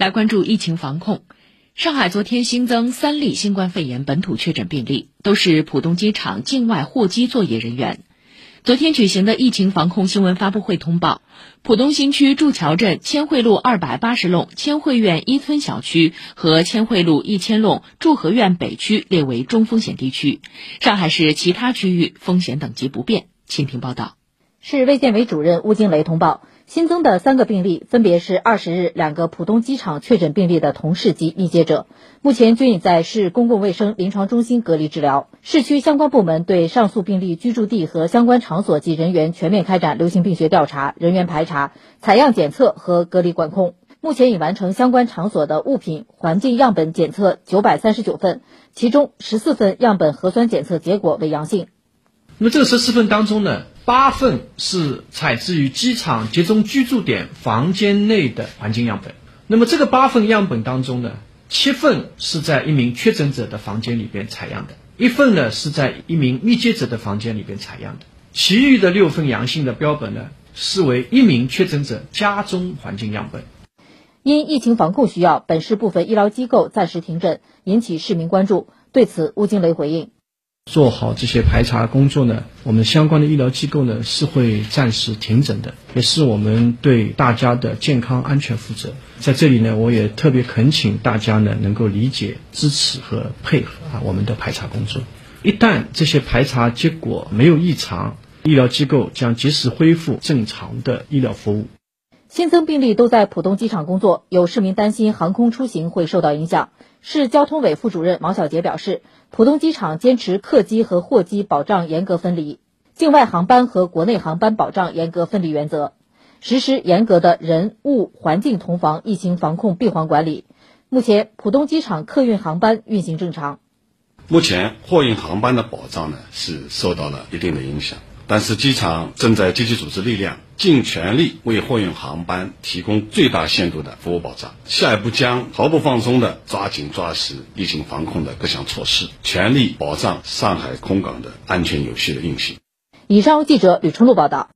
来关注疫情防控。上海昨天新增三例新冠肺炎本土确诊病例，都是浦东机场境外货机作业人员。昨天举行的疫情防控新闻发布会通报，浦东新区祝桥镇千汇路二百八十弄千汇苑一村小区和千汇路一千弄祝和苑北区列为中风险地区，上海市其他区域风险等级不变。请听报道。市卫健委主任邬金雷通报。新增的三个病例分别是二十日两个浦东机场确诊病例的同事及密接者，目前均已在市公共卫生临床中心隔离治疗。市区相关部门对上述病例居住地和相关场所及人员全面开展流行病学调查、人员排查、采样检测和隔离管控。目前已完成相关场所的物品环境样本检测九百三十九份，其中十四份样本核酸检测结果为阳性。那么这个十四份当中呢？八份是采自于机场集中居住点房间内的环境样本，那么这个八份样本当中呢，七份是在一名确诊者的房间里边采样的，一份呢是在一名密接者的房间里边采样的，其余的六份阳性的标本呢，视为一名确诊者家中环境样本。因疫情防控需要，本市部分医疗机构暂时停诊，引起市民关注。对此，邬金雷回应。做好这些排查工作呢，我们相关的医疗机构呢是会暂时停诊的，也是我们对大家的健康安全负责。在这里呢，我也特别恳请大家呢能够理解、支持和配合啊我们的排查工作。一旦这些排查结果没有异常，医疗机构将及时恢复正常的医疗服务。新增病例都在浦东机场工作，有市民担心航空出行会受到影响。市交通委副主任王小杰表示，浦东机场坚持客机和货机保障严格分离，境外航班和国内航班保障严格分离原则，实施严格的人物环境同防疫情防控闭环管理。目前，浦东机场客运航班运行正常。目前，货运航班的保障呢是受到了一定的影响。但是机场正在积极组织力量，尽全力为货运航班提供最大限度的服务保障。下一步将毫不放松的抓紧抓实疫情防控的各项措施，全力保障上海空港的安全有序的运行。以上，记者吕春露报道。